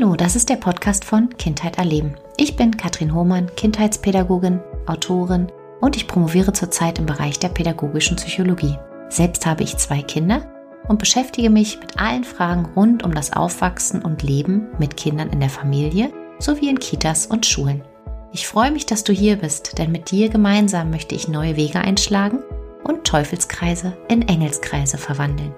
Hallo, das ist der Podcast von Kindheit erleben. Ich bin Katrin Hohmann, Kindheitspädagogin, Autorin und ich promoviere zurzeit im Bereich der pädagogischen Psychologie. Selbst habe ich zwei Kinder und beschäftige mich mit allen Fragen rund um das Aufwachsen und Leben mit Kindern in der Familie sowie in Kitas und Schulen. Ich freue mich, dass du hier bist, denn mit dir gemeinsam möchte ich neue Wege einschlagen und Teufelskreise in Engelskreise verwandeln.